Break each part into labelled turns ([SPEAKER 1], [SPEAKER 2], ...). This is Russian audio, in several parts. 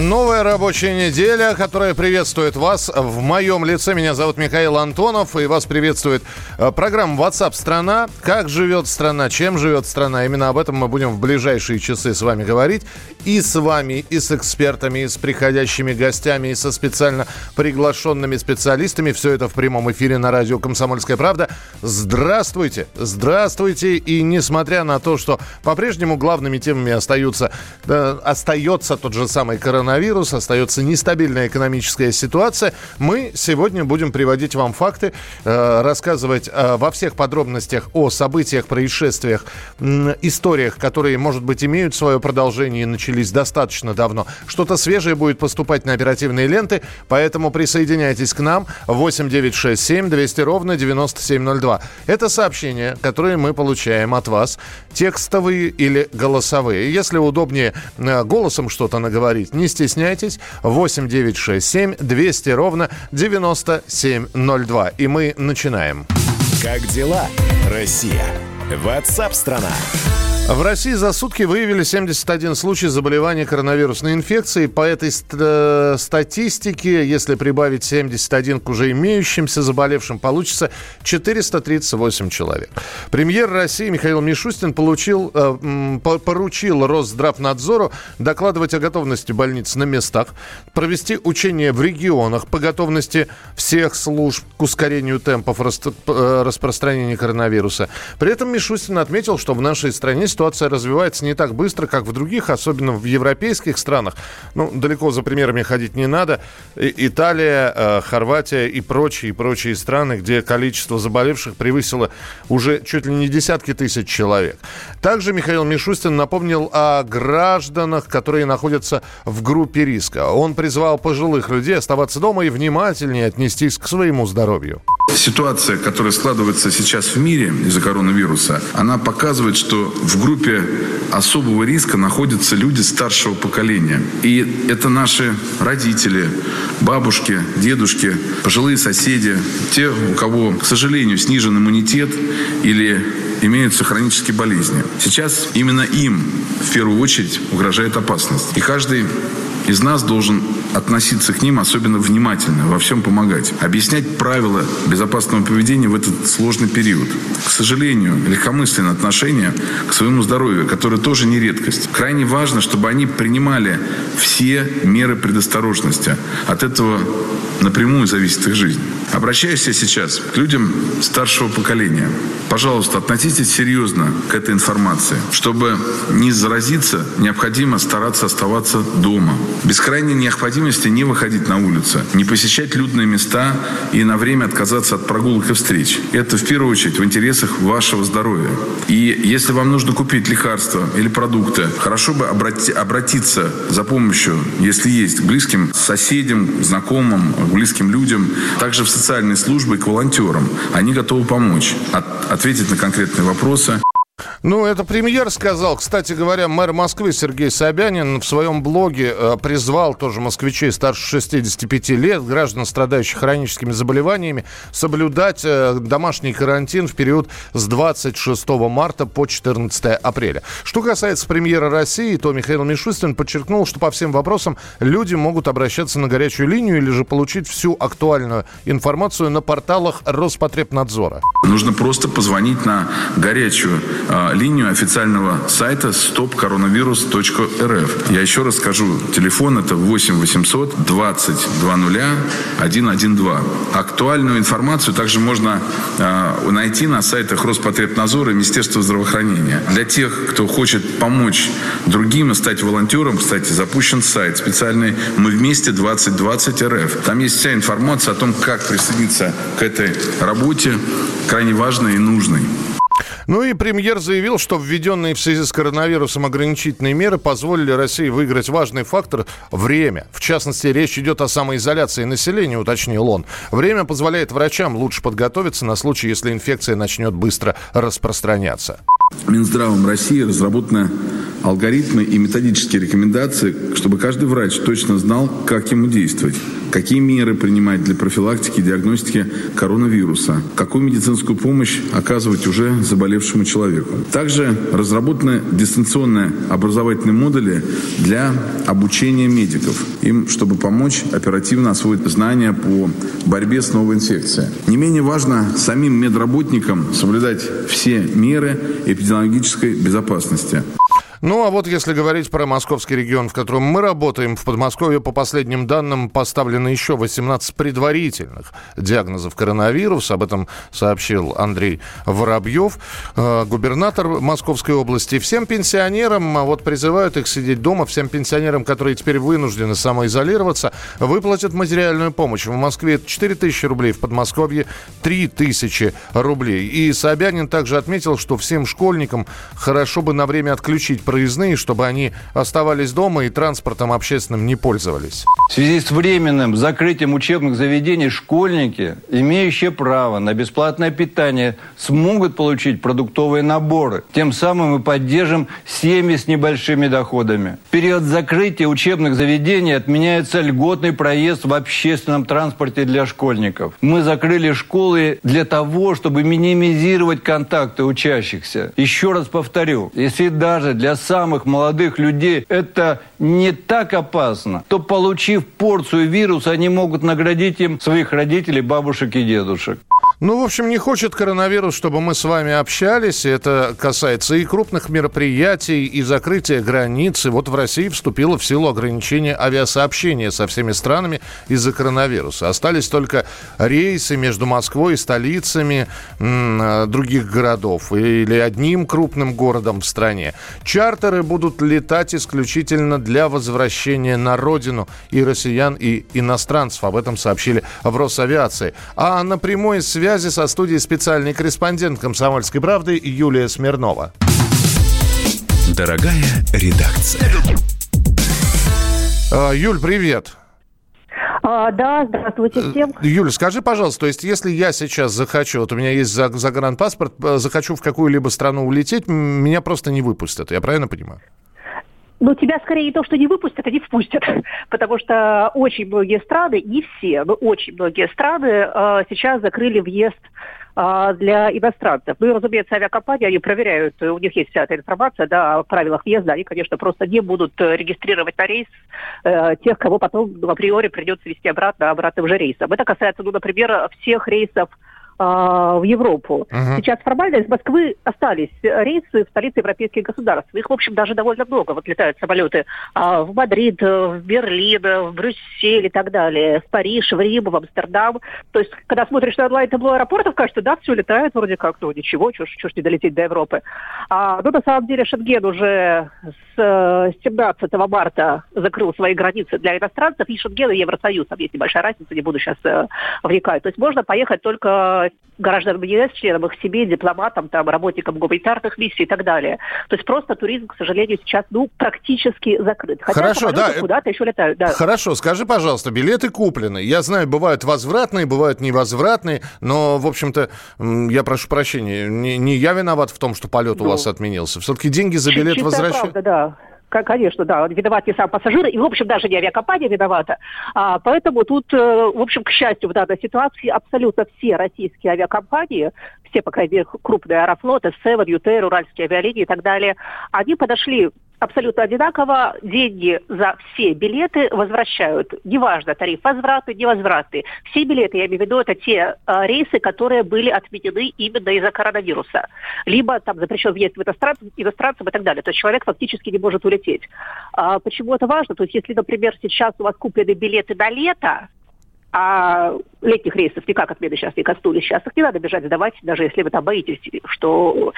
[SPEAKER 1] Новая рабочая неделя, которая приветствует вас в моем лице. Меня зовут Михаил Антонов, и вас приветствует э, программа WhatsApp страна Как живет страна, чем живет страна. Именно об этом мы будем в ближайшие часы с вами говорить. И с вами, и с экспертами, и с приходящими гостями, и со специально приглашенными специалистами. Все это в прямом эфире на радио «Комсомольская правда». Здравствуйте! Здравствуйте! И несмотря на то, что по-прежнему главными темами остаются, э, остается тот же самый коронавирус, коронавирус, остается нестабильная экономическая ситуация. Мы сегодня будем приводить вам факты, э, рассказывать э, во всех подробностях о событиях, происшествиях, историях, которые, может быть, имеют свое продолжение и начались достаточно давно. Что-то свежее будет поступать на оперативные ленты, поэтому присоединяйтесь к нам 8967 200 ровно 9702. Это сообщения, которые мы получаем от вас, текстовые или голосовые. Если удобнее э, голосом что-то наговорить, не стесняйтесь. 8 9 6 7 200 ровно 9702. И мы начинаем.
[SPEAKER 2] Как дела, Россия? Ватсап-страна!
[SPEAKER 1] В России за сутки выявили 71 случай заболевания коронавирусной инфекцией. По этой ст- статистике, если прибавить 71 к уже имеющимся заболевшим, получится 438 человек. Премьер России Михаил Мишустин получил, э, поручил Росздравнадзору докладывать о готовности больниц на местах, провести учения в регионах по готовности всех служб к ускорению темпов э, распространения коронавируса. При этом Мишустин отметил, что в нашей стране ситуация развивается не так быстро, как в других, особенно в европейских странах. Ну, далеко за примерами ходить не надо. И, Италия, э, Хорватия и прочие, и прочие страны, где количество заболевших превысило уже чуть ли не десятки тысяч человек. Также Михаил Мишустин напомнил о гражданах, которые находятся в группе риска. Он призвал пожилых людей оставаться дома и внимательнее отнестись к своему здоровью.
[SPEAKER 3] Ситуация, которая складывается сейчас в мире из-за коронавируса, она показывает, что в группе особого риска находятся люди старшего поколения. И это наши родители, бабушки, дедушки, пожилые соседи, те, у кого, к сожалению, снижен иммунитет или имеются хронические болезни. Сейчас именно им в первую очередь угрожает опасность. И каждый из нас должен относиться к ним особенно внимательно, во всем помогать. Объяснять правила безопасного поведения в этот сложный период. К сожалению, легкомысленное отношение к своему здоровью, которое тоже не редкость. Крайне важно, чтобы они принимали все меры предосторожности. От этого напрямую зависит их жизнь. Обращаюсь я сейчас к людям старшего поколения. Пожалуйста, относитесь серьезно к этой информации. Чтобы не заразиться, необходимо стараться оставаться дома. Без крайней необходимости не выходить на улицу, не посещать людные места и на время отказаться от прогулок и встреч. Это в первую очередь в интересах вашего здоровья. И если вам нужно купить лекарства или продукты, хорошо бы обрати, обратиться за помощью, если есть, к близким соседям, знакомым, близким людям, также в социальные службы и к волонтерам. Они готовы помочь, от, ответить на конкретные вопросы.
[SPEAKER 1] Ну, это премьер сказал. Кстати говоря, мэр Москвы Сергей Собянин в своем блоге э, призвал тоже москвичей старше 65 лет, граждан, страдающих хроническими заболеваниями, соблюдать э, домашний карантин в период с 26 марта по 14 апреля. Что касается премьера России, то Михаил Мишустин подчеркнул, что по всем вопросам люди могут обращаться на горячую линию или же получить всю актуальную информацию на порталах Роспотребнадзора.
[SPEAKER 3] Нужно просто позвонить на горячую линию официального сайта stopcoronavirus.rf. Я еще раз скажу, телефон это 8 800 20 20 112. Актуальную информацию также можно э, найти на сайтах Роспотребнадзора и Министерства здравоохранения. Для тех, кто хочет помочь другим и стать волонтером, кстати, запущен сайт специальный «Мы вместе 2020 РФ». Там есть вся информация о том, как присоединиться к этой работе, крайне важной и нужной.
[SPEAKER 1] Ну и премьер заявил, что введенные в связи с коронавирусом ограничительные меры позволили России выиграть важный фактор – время. В частности, речь идет о самоизоляции населения, уточнил он. Время позволяет врачам лучше подготовиться на случай, если инфекция начнет быстро распространяться.
[SPEAKER 3] Минздравом России разработаны алгоритмы и методические рекомендации, чтобы каждый врач точно знал, как ему действовать. Какие меры принимать для профилактики и диагностики коронавируса, какую медицинскую помощь оказывать уже заболевшему человеку. Также разработаны дистанционные образовательные модули для обучения медиков, им, чтобы помочь оперативно освоить знания по борьбе с новой инфекцией. Не менее важно самим медработникам соблюдать все меры эпидемиологической безопасности.
[SPEAKER 1] Ну, а вот если говорить про московский регион, в котором мы работаем, в Подмосковье, по последним данным, поставлено еще 18 предварительных диагнозов коронавируса. Об этом сообщил Андрей Воробьев, э, губернатор Московской области. Всем пенсионерам, а вот призывают их сидеть дома, всем пенсионерам, которые теперь вынуждены самоизолироваться, выплатят материальную помощь. В Москве 4 тысячи рублей, в Подмосковье 3 тысячи рублей. И Собянин также отметил, что всем школьникам хорошо бы на время отключить проездные, чтобы они оставались дома и транспортом общественным не пользовались.
[SPEAKER 4] В связи с временным закрытием учебных заведений школьники, имеющие право на бесплатное питание, смогут получить продуктовые наборы. Тем самым мы поддержим семьи с небольшими доходами. В период закрытия учебных заведений отменяется льготный проезд в общественном транспорте для школьников. Мы закрыли школы для того, чтобы минимизировать контакты учащихся. Еще раз повторю, если даже для самых молодых людей это не так опасно, то получив порцию вируса, они могут наградить им своих родителей, бабушек и дедушек.
[SPEAKER 1] Ну, в общем, не хочет коронавирус, чтобы мы с вами общались. Это касается и крупных мероприятий, и закрытия границы. Вот в России вступило в силу ограничение авиасообщения со всеми странами из-за коронавируса. Остались только рейсы между Москвой и столицами м- других городов или одним крупным городом в стране. Чартеры будут летать исключительно для возвращения на родину и россиян, и иностранцев. Об этом сообщили в Росавиации. А на прямой связи связи со студией специальный корреспондент «Комсомольской правды» Юлия Смирнова.
[SPEAKER 2] Дорогая редакция.
[SPEAKER 1] А, Юль, привет.
[SPEAKER 5] А, да, здравствуйте э, всем.
[SPEAKER 1] Юля, скажи, пожалуйста, то есть если я сейчас захочу, вот у меня есть загранпаспорт, э, захочу в какую-либо страну улететь, меня просто не выпустят, я правильно понимаю?
[SPEAKER 5] Ну, тебя скорее то, что не выпустят, а не впустят. Потому что очень многие страны, не все, но очень многие страны э, сейчас закрыли въезд э, для иностранцев. Ну и, разумеется, авиакомпании, они проверяют, у них есть вся эта информация да, о правилах въезда, они, конечно, просто не будут регистрировать на рейс э, тех, кого потом ну, априори придется вести обратно, обратным же рейсом. Это касается, ну, например, всех рейсов в Европу. Uh-huh. Сейчас формально из Москвы остались рейсы в столице европейских государств. Их, в общем, даже довольно много. Вот летают самолеты а, в Мадрид, в Берлин, в Брюссель и так далее, в Париж, в Рим, в Амстердам. То есть, когда смотришь на онлайн-табло аэропортов, кажется, да, все летает вроде как, ну ничего, что ж, что ж не долететь до Европы. А, но на самом деле Шенген уже с 17 э, марта закрыл свои границы для иностранцев, и Шенген и Евросоюз, там есть небольшая разница, не буду сейчас э, вникать. То есть можно поехать только гражданам ЕС, членам их семей, дипломатам, там, работникам гуманитарных миссий и так далее. То есть просто туризм, к сожалению, сейчас ну, практически закрыт.
[SPEAKER 1] Хотя Хорошо, да.
[SPEAKER 5] куда-то еще летают. Да.
[SPEAKER 1] Хорошо, скажи, пожалуйста, билеты куплены. Я знаю, бывают возвратные, бывают невозвратные, но, в общем-то, я прошу прощения, не, не я виноват в том, что полет ну, у вас отменился. Все-таки деньги за билет возвращают.
[SPEAKER 5] Правда, да. Конечно, да, виноват не сам пассажир, и, в общем, даже не авиакомпания виновата. А, поэтому тут, э, в общем, к счастью, в данной ситуации абсолютно все российские авиакомпании, все, по крайней мере, крупные аэрофлоты, Севен, ЮТР, Уральские авиалинии и так далее, они подошли абсолютно одинаково. Деньги за все билеты возвращают. Неважно, тариф возвраты, невозвраты. Все билеты, я имею в виду, это те э, рейсы, которые были отменены именно из-за коронавируса. Либо там запрещен въезд в иностранцев, иностранцев и так далее. То есть человек фактически не может улететь. А почему это важно? То есть если, например, сейчас у вас куплены билеты на лето, а летних рейсов никак отмены сейчас не коснулись. Сейчас их не надо бежать сдавать, даже если вы там боитесь, что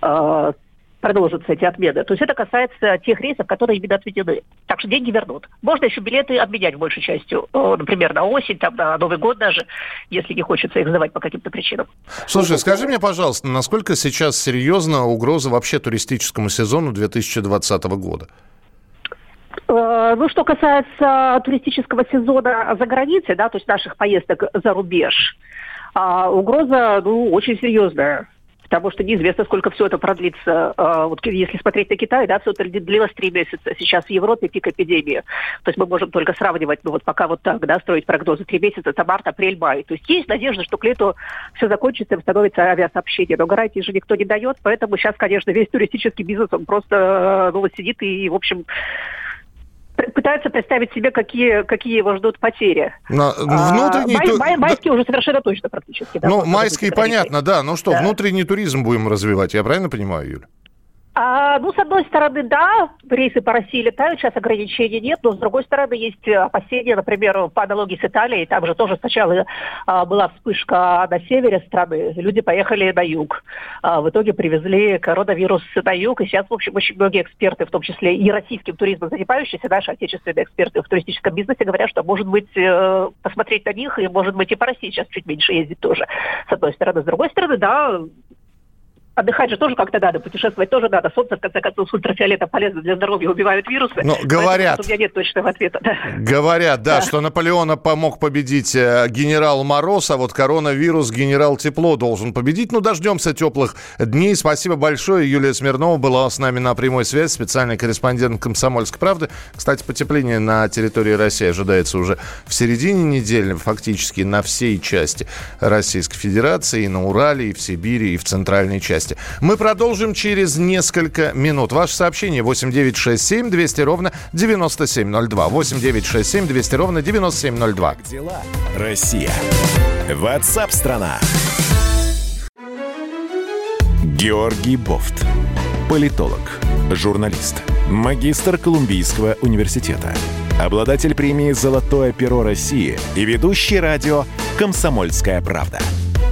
[SPEAKER 5] э, продолжатся эти отмены. То есть это касается тех рейсов, которые именно отведены. Так что деньги вернут. Можно еще билеты обменять большей частью. Например, на осень, там, на Новый год даже, если не хочется их сдавать по каким-то причинам.
[SPEAKER 1] Слушай, скажи мне, пожалуйста, насколько сейчас серьезна угроза вообще туристическому сезону 2020 года?
[SPEAKER 5] Э, ну, что касается туристического сезона за границей, да, то есть наших поездок за рубеж, а, угроза, ну, очень серьезная потому что неизвестно, сколько все это продлится. А, вот если смотреть на Китай, да, все это длилось три месяца. Сейчас в Европе пик эпидемии. То есть мы можем только сравнивать, ну вот пока вот так, да, строить прогнозы. Три месяца, это март, апрель, май. То есть есть надежда, что к лету все закончится и восстановится авиасообщение. Но гарантии же никто не дает, поэтому сейчас, конечно, весь туристический бизнес, он просто ну, вот сидит и, в общем, пытаются представить себе, какие, какие его ждут потери.
[SPEAKER 1] Но внутренний а,
[SPEAKER 5] май, май, майские да. уже совершенно точно практически.
[SPEAKER 1] Да, ну, майские понятно, да. Ну что, да. внутренний туризм будем развивать, я правильно понимаю, Юля?
[SPEAKER 5] А, ну, с одной стороны, да, рейсы по России летают, сейчас ограничений нет, но с другой стороны есть опасения, например, по аналогии с Италией, там же тоже сначала а, была вспышка на севере страны, люди поехали на юг, а, в итоге привезли коронавирус на юг, и сейчас, в общем, очень многие эксперты, в том числе и российским туризмом занимающиеся, наши отечественные эксперты в туристическом бизнесе говорят, что, может быть, э, посмотреть на них, и, может быть, и по России сейчас чуть меньше ездить тоже, с одной стороны. С другой стороны, да, отдыхать же тоже как-то надо, путешествовать тоже надо. Солнце, в конце концов, с ультрафиолета полезно для здоровья, убивают вирусы.
[SPEAKER 1] Но говорят...
[SPEAKER 5] У меня нет точного ответа. Да.
[SPEAKER 1] Говорят, да, да, что Наполеона помог победить э, генерал Мороз, а вот коронавирус генерал Тепло должен победить. Ну, дождемся теплых дней. Спасибо большое. Юлия Смирнова была с нами на прямой связи, специальный корреспондент «Комсомольской правды». Кстати, потепление на территории России ожидается уже в середине недели, фактически на всей части Российской Федерации, и на Урале, и в Сибири, и в центральной части области. Мы продолжим через несколько минут. Ваше сообщение 8967 200 ровно 9702. 8967 200 ровно 9702. Как
[SPEAKER 2] дела? Россия. Ватсап-страна. Георгий Бофт. Политолог, журналист, магистр Колумбийского университета, обладатель премии «Золотое перо России» и ведущий радио «Комсомольская правда»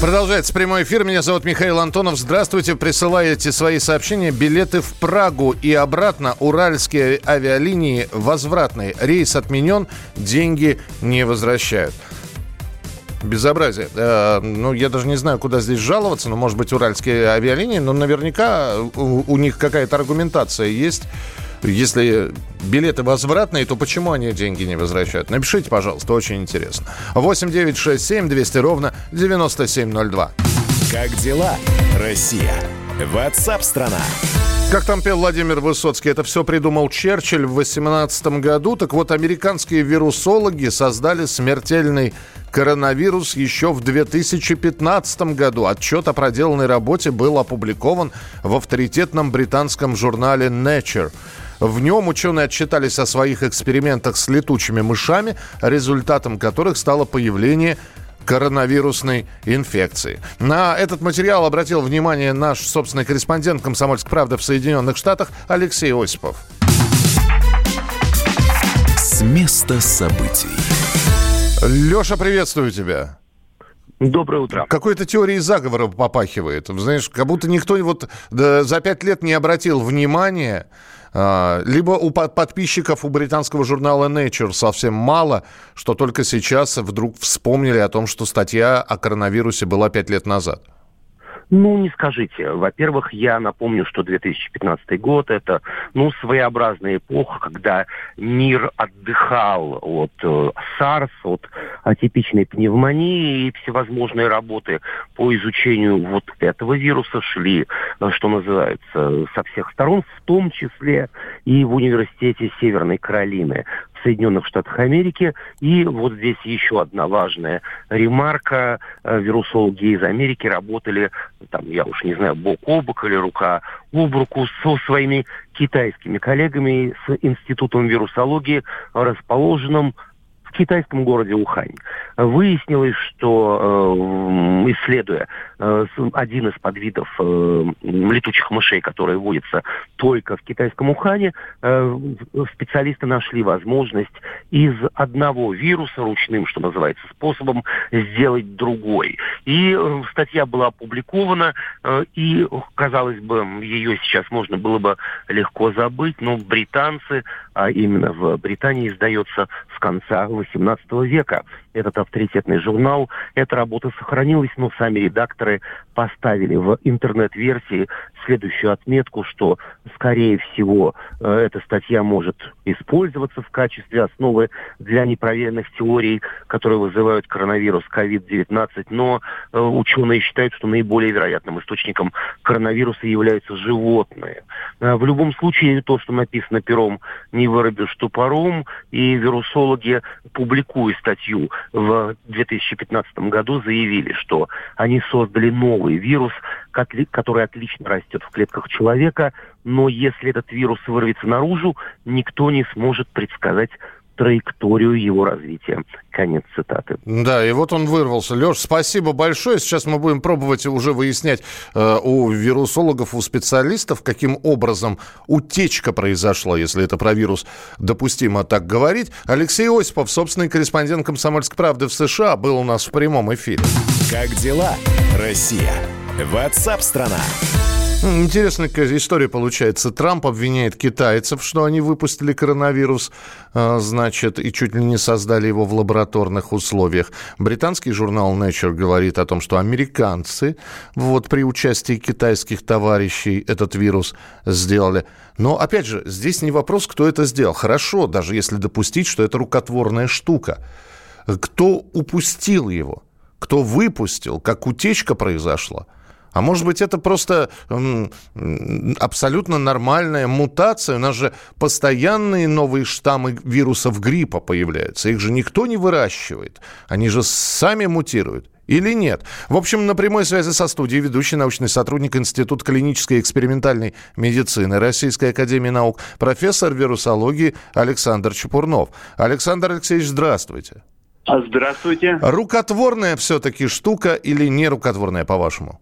[SPEAKER 1] Продолжается прямой эфир. Меня зовут Михаил Антонов. Здравствуйте. Присылаете свои сообщения. Билеты в Прагу и обратно. Уральские авиалинии возвратные. Рейс отменен. Деньги не возвращают. Безобразие. Э, ну, я даже не знаю, куда здесь жаловаться, но, может быть, уральские авиалинии, но наверняка у, у них какая-то аргументация есть. Если билеты возвратные, то почему они деньги не возвращают? Напишите, пожалуйста, очень интересно. 8 9 6 7 200 ровно 9702.
[SPEAKER 2] Как дела, Россия? Ватсап-страна!
[SPEAKER 1] Как там пел Владимир Высоцкий, это все придумал Черчилль в 18 году. Так вот, американские вирусологи создали смертельный коронавирус еще в 2015 году. Отчет о проделанной работе был опубликован в авторитетном британском журнале Nature. В нем ученые отчитались о своих экспериментах с летучими мышами, результатом которых стало появление коронавирусной инфекции. На этот материал обратил внимание наш собственный корреспондент «Комсомольской правды» в Соединенных Штатах Алексей Осипов.
[SPEAKER 2] С места событий.
[SPEAKER 1] Леша, приветствую тебя.
[SPEAKER 6] Доброе утро.
[SPEAKER 1] Какой-то теории заговора попахивает. Знаешь, как будто никто вот за пять лет не обратил внимания либо у подписчиков у британского журнала Nature совсем мало, что только сейчас вдруг вспомнили о том, что статья о коронавирусе была пять лет назад.
[SPEAKER 6] Ну, не скажите. Во-первых, я напомню, что 2015 год – это, ну, своеобразная эпоха, когда мир отдыхал от э, от атипичной пневмонии, и всевозможные работы по изучению вот этого вируса шли, э, что называется, со всех сторон, в том числе и в университете Северной Каролины. Соединенных Штатах Америки. И вот здесь еще одна важная ремарка. Э, вирусологи из Америки работали, там, я уж не знаю, бок о бок или рука об руку со своими китайскими коллегами с Институтом вирусологии, расположенным китайском городе Ухань. Выяснилось, что, э, исследуя э, один из подвидов э, летучих мышей, которые водятся только в китайском Ухане, специалисты нашли возможность из одного вируса ручным, что называется, способом сделать другой. И статья была опубликована, и, казалось бы, ее сейчас можно было бы легко забыть, но британцы а именно в Британии, издается с конца XVIII века. Этот авторитетный журнал, эта работа сохранилась, но сами редакторы поставили в интернет-версии следующую отметку, что, скорее всего, э, эта статья может использоваться в качестве основы для непроверенных теорий, которые вызывают коронавирус COVID-19, но э, ученые считают, что наиболее вероятным источником коронавируса являются животные. Э, в любом случае, то, что написано пером, не вырубишь топором, и вирусологи, публикуя статью в 2015 году, заявили, что они создали новый вирус, который отлично растет в клетках человека, но если этот вирус вырвется наружу, никто не сможет предсказать траекторию его развития. Конец цитаты.
[SPEAKER 1] Да, и вот он вырвался. Леш, спасибо большое. Сейчас мы будем пробовать уже выяснять э, у вирусологов, у специалистов, каким образом утечка произошла, если это про вирус допустимо так говорить. Алексей Осипов, собственный корреспондент «Комсомольской правды» в США, был у нас в прямом эфире.
[SPEAKER 2] Как дела, Россия? Ватсап-страна!
[SPEAKER 1] Интересная история получается. Трамп обвиняет китайцев, что они выпустили коронавирус, а, значит, и чуть ли не создали его в лабораторных условиях. Британский журнал Nature говорит о том, что американцы вот при участии китайских товарищей этот вирус сделали. Но, опять же, здесь не вопрос, кто это сделал. Хорошо, даже если допустить, что это рукотворная штука. Кто упустил его? Кто выпустил? Как утечка произошла? А может быть, это просто абсолютно нормальная мутация. У нас же постоянные новые штаммы вирусов гриппа появляются. Их же никто не выращивает. Они же сами мутируют. Или нет? В общем, на прямой связи со студией ведущий научный сотрудник Института клинической и экспериментальной медицины Российской Академии Наук, профессор вирусологии Александр Чепурнов. Александр Алексеевич, здравствуйте.
[SPEAKER 7] Здравствуйте.
[SPEAKER 1] Рукотворная все-таки штука или не рукотворная, по-вашему?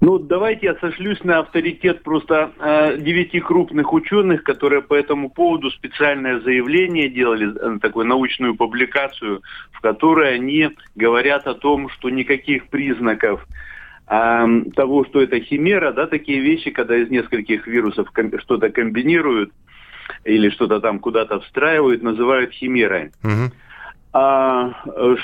[SPEAKER 7] Ну, давайте я сошлюсь на авторитет просто э, девяти крупных ученых, которые по этому поводу специальное заявление делали, э, такую научную публикацию, в которой они говорят о том, что никаких признаков э, того, что это химера, да, такие вещи, когда из нескольких вирусов что-то комбинируют или что-то там куда-то встраивают, называют химерой. Угу а,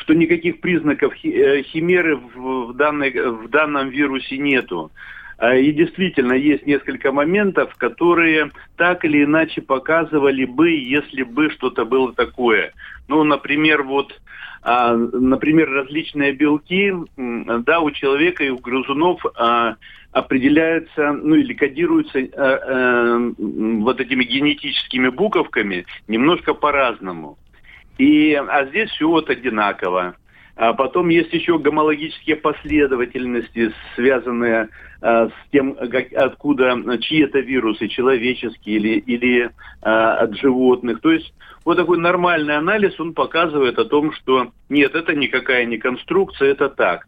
[SPEAKER 7] что никаких признаков э, химеры в, данной, в данном вирусе нету. А, и действительно, есть несколько моментов, которые так или иначе показывали бы, если бы что-то было такое. Ну, например, вот, а, например, различные белки, да, у человека и у грызунов а, определяются, ну или кодируются а, вот этими генетическими буковками немножко по-разному. И, а здесь все вот одинаково. А потом есть еще гомологические последовательности, связанные а, с тем, как, откуда, чьи это вирусы, человеческие или, или а, от животных. То есть вот такой нормальный анализ, он показывает о том, что нет, это никакая не конструкция, это так.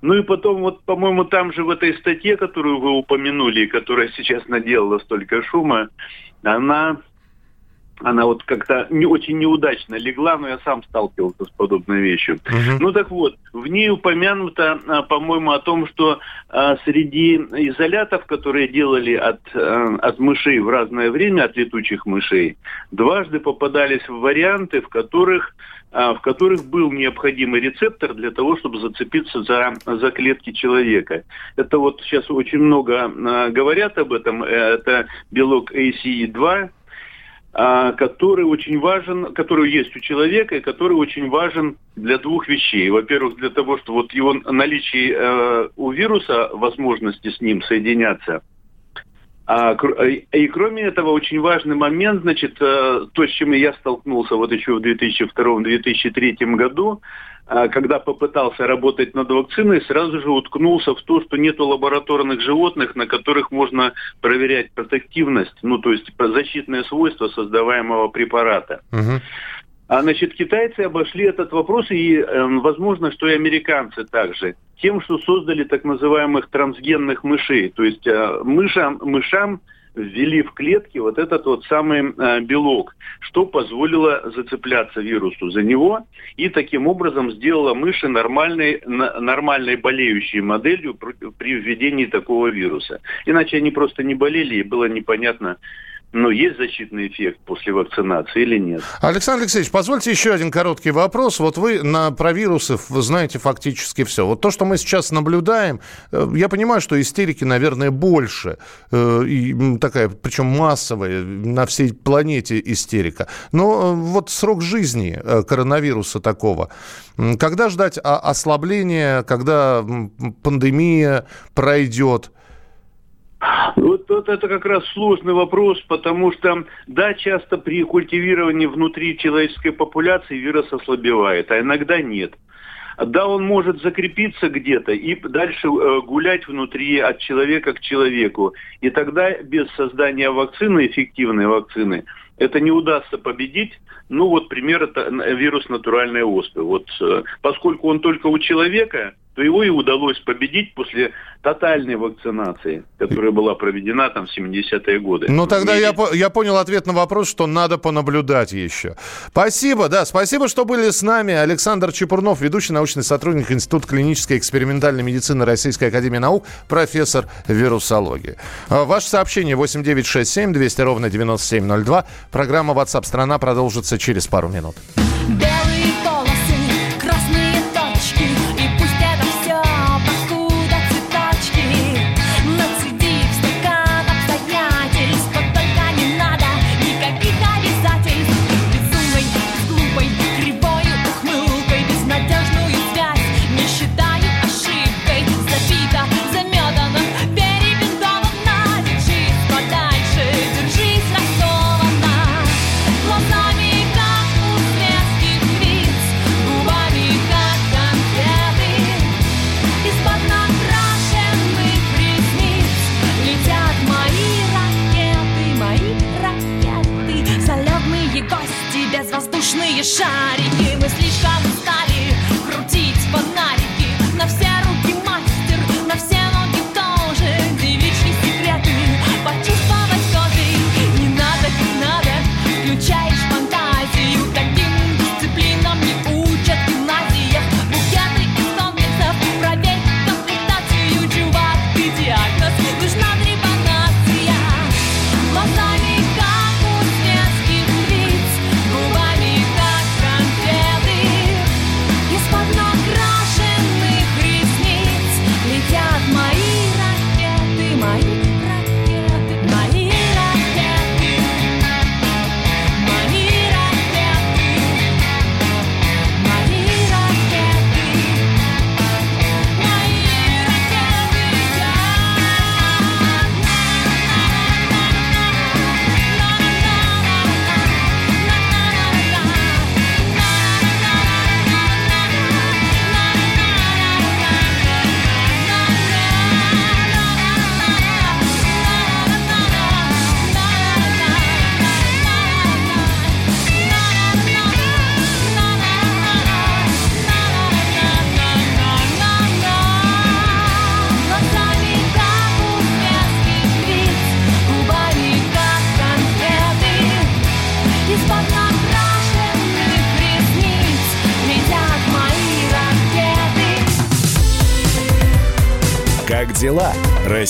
[SPEAKER 7] Ну и потом, вот, по-моему, там же в этой статье, которую вы упомянули, которая сейчас наделала столько шума, она она вот как-то не очень неудачно легла, но я сам сталкивался с подобной вещью. Uh-huh. Ну так вот, в ней упомянуто, а, по-моему, о том, что а, среди изолятов, которые делали от, а, от мышей в разное время, от летучих мышей, дважды попадались варианты, в которых в которых был необходимый рецептор для того, чтобы зацепиться за, за клетки человека. Это вот сейчас очень много говорят об этом. Это белок ACE2, а, который очень важен, который есть у человека и который очень важен для двух вещей. Во-первых, для того, что вот его наличие э, у вируса, возможности с ним соединяться. А, и кроме этого, очень важный момент, значит, э, то, с чем я столкнулся вот еще в 2002-2003 году, а, когда попытался работать над вакциной, сразу же уткнулся в то, что нет лабораторных животных, на которых можно проверять протективность, ну то есть защитные свойства создаваемого препарата. Угу. А значит, китайцы обошли этот вопрос, и э, возможно, что и американцы также, тем, что создали так называемых трансгенных мышей. То есть э, мышам, мышам ввели в клетки вот этот вот самый э, белок, что позволило зацепляться вирусу за него и таким образом сделало мыши нормальной, нормальной болеющей моделью при введении такого вируса. Иначе они просто не болели и было непонятно, но есть защитный эффект после вакцинации или нет.
[SPEAKER 8] Александр Алексеевич, позвольте еще один короткий вопрос. Вот вы на, про вирусы знаете фактически все. Вот то, что мы сейчас наблюдаем, э, я понимаю, что истерики, наверное, больше. Э, и такая, причем массовая, на всей планете истерика. Но э, вот срок жизни коронавируса такого, когда ждать ослабления, когда пандемия пройдет?
[SPEAKER 7] Вот, вот это как раз сложный вопрос, потому что, да, часто при культивировании внутри человеческой популяции вирус ослабевает, а иногда нет. Да, он может закрепиться где-то и дальше э, гулять внутри от человека к человеку. И тогда без создания вакцины, эффективной вакцины, это не удастся победить. Ну вот пример это вирус натуральной оспы. Вот э, поскольку он только у человека, то его и удалось победить после тотальной вакцинации, которая была проведена там в 70-е годы.
[SPEAKER 8] Ну, тогда я, я понял ответ на вопрос, что надо понаблюдать еще. Спасибо, да, спасибо, что были с нами. Александр Чепурнов, ведущий научный сотрудник Института клинической и экспериментальной медицины Российской Академии Наук, профессор вирусологии. А, ваше сообщение 8967 200 ровно 9702. Программа WhatsApp страна продолжится через пару минут. Белые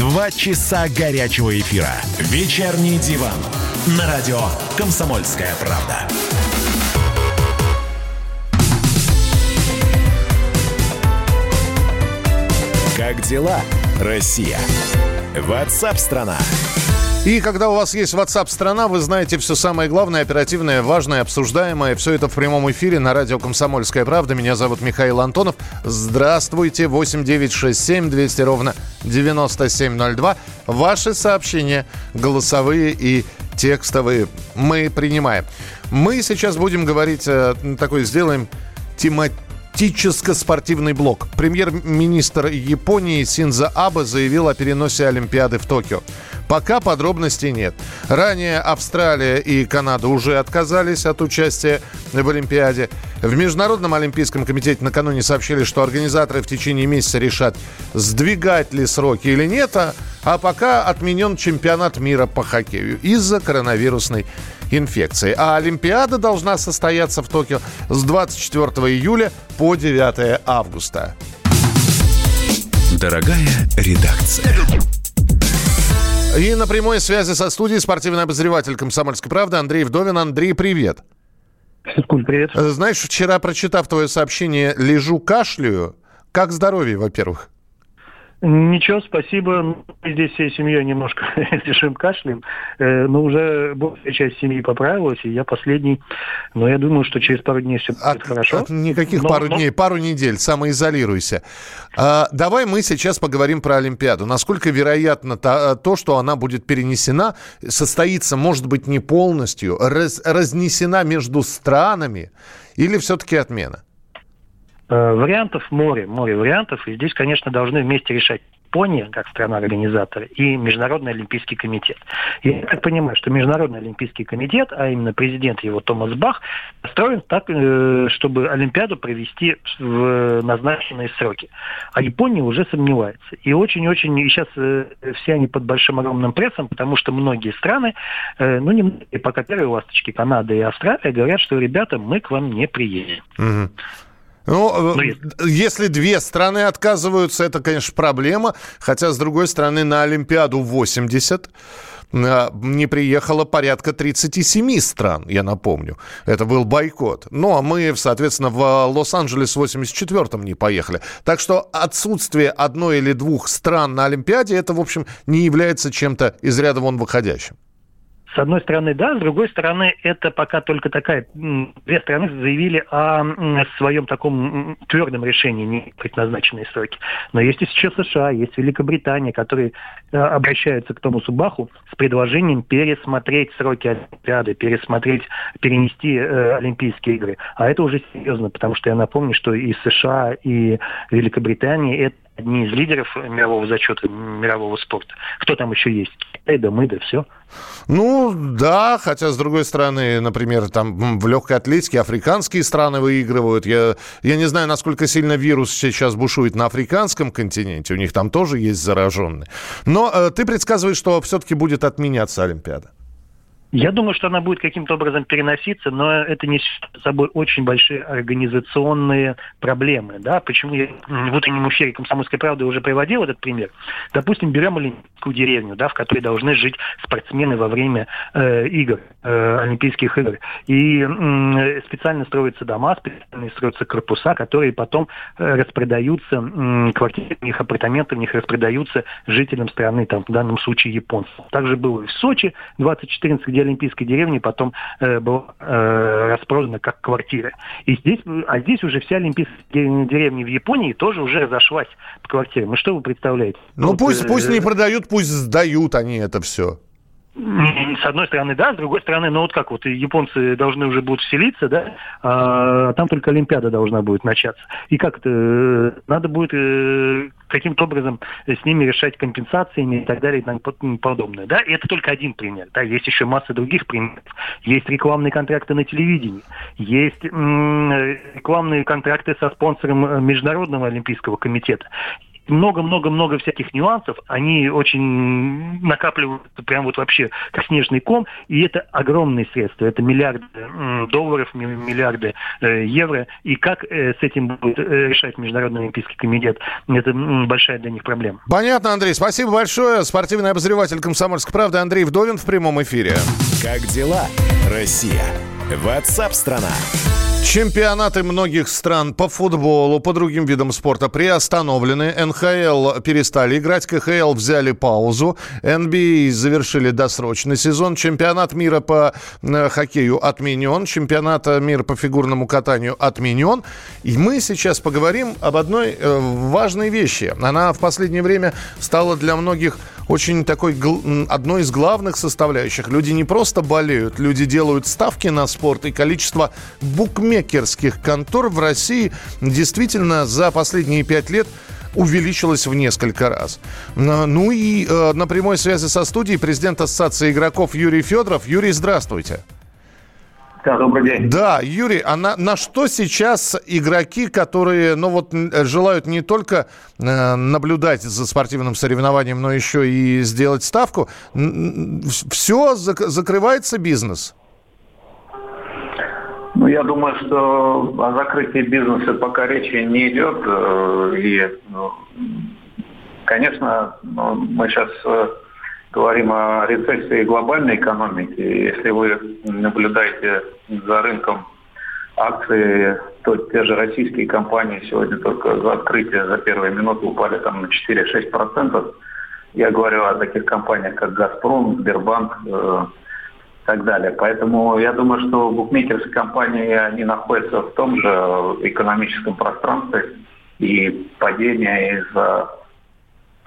[SPEAKER 8] Два часа горячего эфира. Вечерний диван. На радио «Комсомольская правда». Как дела, Россия? Ватсап-страна! И когда у вас есть WhatsApp страна, вы знаете все самое главное, оперативное, важное, обсуждаемое. Все это в прямом эфире на радио «Комсомольская правда». Меня зовут Михаил Антонов. Здравствуйте. 8 9 6 7 200 ровно 9702. Ваши сообщения, голосовые и текстовые, мы принимаем. Мы сейчас будем говорить, э, такой сделаем тематическо-спортивный блок. Премьер-министр Японии Синза Абе заявил о переносе Олимпиады в Токио.
[SPEAKER 1] Пока подробностей нет. Ранее Австралия и Канада уже отказались от участия в Олимпиаде. В Международном Олимпийском комитете накануне сообщили, что организаторы в течение месяца решат, сдвигать ли сроки или нет, а, а пока отменен чемпионат мира по хоккею из-за коронавирусной инфекции. А Олимпиада должна состояться в Токио с 24 июля по 9 августа.
[SPEAKER 2] Дорогая редакция.
[SPEAKER 1] И на прямой связи со студией спортивный обозреватель «Комсомольской правды» Андрей Вдовин. Андрей, привет.
[SPEAKER 9] Сыткуль, привет.
[SPEAKER 1] Знаешь, вчера, прочитав твое сообщение, лежу, кашляю. Как здоровье, во-первых?
[SPEAKER 9] Ничего, спасибо. Мы здесь всей семьей немножко решим кашлем, э, но уже большая часть семьи поправилась, и я последний. Но я думаю, что через пару дней все будет хорошо.
[SPEAKER 1] От никаких
[SPEAKER 9] но,
[SPEAKER 1] пару
[SPEAKER 9] но...
[SPEAKER 1] дней, пару недель, самоизолируйся. А, давай мы сейчас поговорим про Олимпиаду. Насколько вероятно то, то, что она будет перенесена, состоится, может быть, не полностью, раз, разнесена между странами, или все-таки отмена?
[SPEAKER 9] Э, вариантов море, море вариантов. И здесь, конечно, должны вместе решать Япония, как страна-организатор, и Международный Олимпийский комитет. Я так понимаю, что Международный Олимпийский комитет, а именно президент его Томас Бах, настроен так, э, чтобы Олимпиаду провести в назначенные сроки. А Япония уже сомневается. И очень-очень, и сейчас э, все они под большим огромным прессом, потому что многие страны, ну, немногие, пока первые ласточки, Канада и Австралия, говорят, что, ребята, мы к вам не приедем.
[SPEAKER 1] Угу. Ну, ну если две страны отказываются, это, конечно, проблема. Хотя, с другой стороны, на Олимпиаду 80 а, не приехало порядка 37 стран, я напомню. Это был бойкот. Ну, а мы, соответственно, в Лос-Анджелес в 84-м не поехали. Так что отсутствие одной или двух стран на Олимпиаде, это, в общем, не является чем-то из ряда вон выходящим.
[SPEAKER 9] С одной стороны, да, с другой стороны, это пока только такая... Две страны заявили о своем таком твердом решении, не предназначенные сроки. Но есть еще США, есть Великобритания, которые э, обращаются к Томасу Баху с предложением пересмотреть сроки Олимпиады, пересмотреть, перенести э, Олимпийские игры. А это уже серьезно, потому что я напомню, что и США, и Великобритания это одни из лидеров мирового зачета, мирового спорта. Кто там еще есть? Китай, да мы, да все.
[SPEAKER 1] Ну, да, хотя, с другой стороны, например, там в легкой атлетике африканские страны выигрывают. Я, я не знаю, насколько сильно вирус сейчас бушует на африканском континенте. У них там тоже есть зараженные. Но э, ты предсказываешь, что все-таки будет отменяться Олимпиада.
[SPEAKER 9] Я думаю, что она будет каким-то образом переноситься, но это несет с собой очень большие организационные проблемы. Да? Почему я в утреннем эфире «Комсомольской правды» уже приводил этот пример? Допустим, берем Олимпийскую деревню, да, в которой должны жить спортсмены во время э, игр, э, Олимпийских игр. И э, специально строятся дома, специально строятся корпуса, которые потом э, распродаются, э, квартиры в них, апартаменты в них распродаются жителям страны, там, в данном случае японцам. Также было и в Сочи 2014, где Олимпийской деревни потом э, была э, распродана как квартира. И здесь, а здесь уже вся Олимпийская деревня в Японии тоже уже разошлась по квартирам. Ну что вы представляете?
[SPEAKER 1] Ну
[SPEAKER 9] вот,
[SPEAKER 1] пусть,
[SPEAKER 9] э,
[SPEAKER 1] пусть не продают, пусть сдают они это все.
[SPEAKER 9] С одной стороны, да, с другой стороны, ну вот как вот японцы должны уже будут вселиться, да, а там только Олимпиада должна будет начаться. И как это, надо будет э, каким-то образом с ними решать компенсациями и так далее и тому подобное, да, и это только один пример, да, есть еще масса других примеров. Есть рекламные контракты на телевидении, есть рекламные контракты со спонсором э, Международного Олимпийского комитета, много-много-много всяких нюансов, они очень накапливаются прям вот вообще как снежный ком, и это огромные средства, это миллиарды долларов, миллиарды э, евро, и как э, с этим будет э, решать Международный Олимпийский комитет, это большая для них проблема.
[SPEAKER 1] Понятно, Андрей, спасибо большое. Спортивный обозреватель «Комсомольской правды» Андрей Вдовин в прямом эфире.
[SPEAKER 2] Как дела, Россия? Ватсап-страна!
[SPEAKER 1] Чемпионаты многих стран по футболу, по другим видам спорта приостановлены. НХЛ перестали играть, КХЛ взяли паузу. НБА завершили досрочный сезон. Чемпионат мира по э, хоккею отменен. Чемпионат мира по фигурному катанию отменен. И мы сейчас поговорим об одной э, важной вещи. Она в последнее время стала для многих очень такой одной из главных составляющих. Люди не просто болеют, люди делают ставки на спорт, и количество букмекерских контор в России действительно за последние пять лет увеличилась в несколько раз. Ну и э, на прямой связи со студией президент Ассоциации игроков Юрий Федоров. Юрий, здравствуйте.
[SPEAKER 10] Да, добрый день.
[SPEAKER 1] Да, Юрий, а на, на что сейчас игроки, которые, ну вот, желают не только э, наблюдать за спортивным соревнованием, но еще и сделать ставку, все зак- закрывается бизнес?
[SPEAKER 10] Ну, я думаю, что о закрытии бизнеса пока речи не идет. Э, и, ну, конечно, ну, мы сейчас э, говорим о рецессии глобальной экономики. Если вы наблюдаете за рынком акций, то те же российские компании сегодня только за открытие, за первые минуты упали там на 4-6%. Я говорю о таких компаниях, как «Газпром», «Сбербанк», э, так далее. Поэтому я думаю, что букмекерские компании, они находятся в том же экономическом пространстве, и падение из-за а,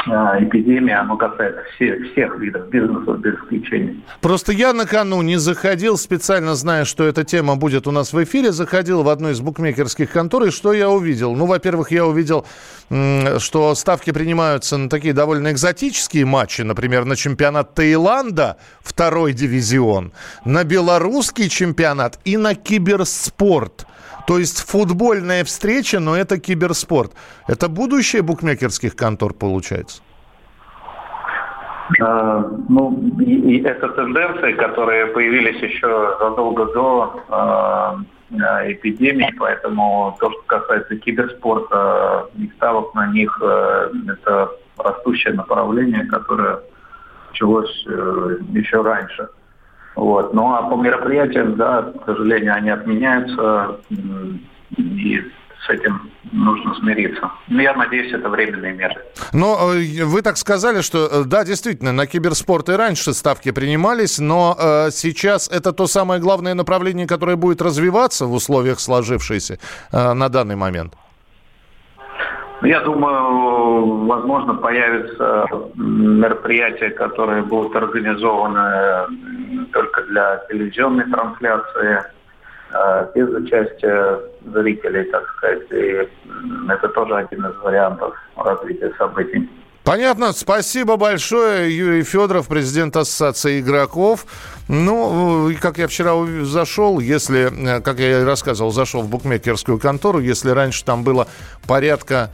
[SPEAKER 10] эпидемия, оно касается всех, всех видов бизнеса без исключения.
[SPEAKER 1] Просто я накануне заходил, специально зная, что эта тема будет у нас в эфире, заходил в одну из букмекерских контор, и что я увидел? Ну, во-первых, я увидел, что ставки принимаются на такие довольно экзотические матчи, например, на чемпионат Таиланда, второй дивизион, на белорусский чемпионат и на киберспорт. То есть футбольная встреча, но это киберспорт. Это будущее букмекерских контор получается?
[SPEAKER 10] А, ну, и, и это тенденции, которые появились еще задолго до э, эпидемии, поэтому то, что касается киберспорта и ставок на них, э, это растущее направление, которое началось э, еще раньше. Вот. Ну а по мероприятиям, да, к сожалению, они отменяются, и с этим нужно смириться. Но ну, я надеюсь, это временные меры.
[SPEAKER 1] Но э, вы так сказали, что э, да, действительно, на киберспорт и раньше ставки принимались, но э, сейчас это то самое главное направление, которое будет развиваться в условиях сложившейся э, на данный момент.
[SPEAKER 10] Ну, я думаю, возможно, появятся мероприятия, которые будут организованы только для телевизионной трансляции, э, без участия зрителей, так сказать. И это тоже один из вариантов развития событий.
[SPEAKER 1] Понятно. Спасибо большое, Юрий Федоров, президент Ассоциации игроков. Ну, как я вчера зашел, если, э, как я и рассказывал, зашел в букмекерскую контору, если раньше там было порядка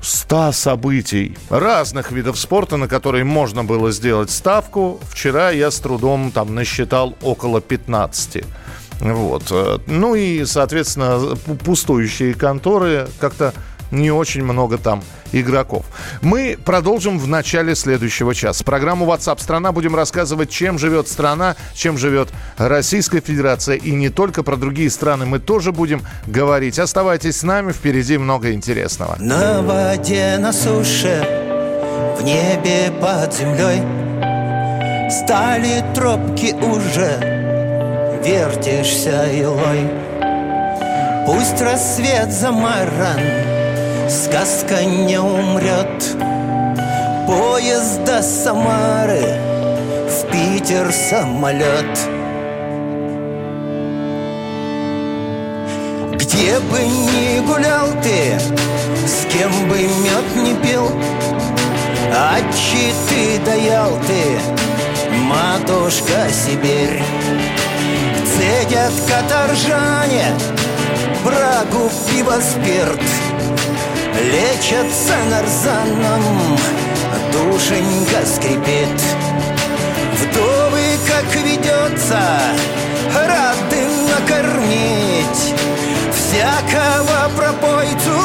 [SPEAKER 1] 100 событий разных видов спорта, на которые можно было сделать ставку. Вчера я с трудом там насчитал около 15. Вот. Ну и, соответственно, пустующие конторы как-то не очень много там игроков. Мы продолжим в начале следующего часа. Программу WhatsApp страна будем рассказывать, чем живет страна, чем живет Российская Федерация. И не только про другие страны мы тоже будем говорить. Оставайтесь с нами, впереди много интересного.
[SPEAKER 11] На воде, на суше, в небе под землей Стали тропки уже, вертишься илой Пусть рассвет замаран сказка не умрет. Поезд до Самары, в Питер самолет. Где бы ни гулял ты, с кем бы мед не пил А ты даял ты, матушка Сибирь. Цедят каторжане, брагу, пиво, спирт — Лечатся нарзаном, душенька скрипит. Вдовы, как ведется, рады накормить. Всякого пропойцу,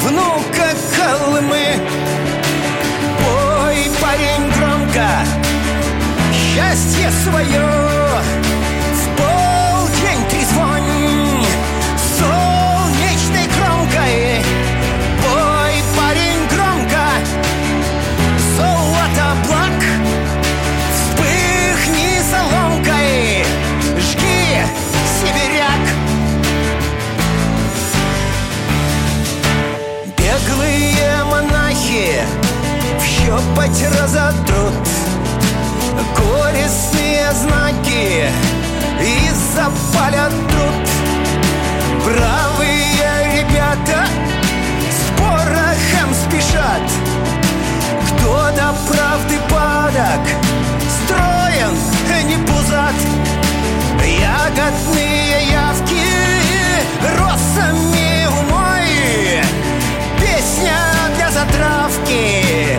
[SPEAKER 11] внука Колымы. Пой, парень, громко, счастье свое разотрут Горестные знаки и запалят труд правые ребята с порохом спешат. Кто до правды падок, строен, э, не пузат. Ягодные явки росами умой. Песня для затравки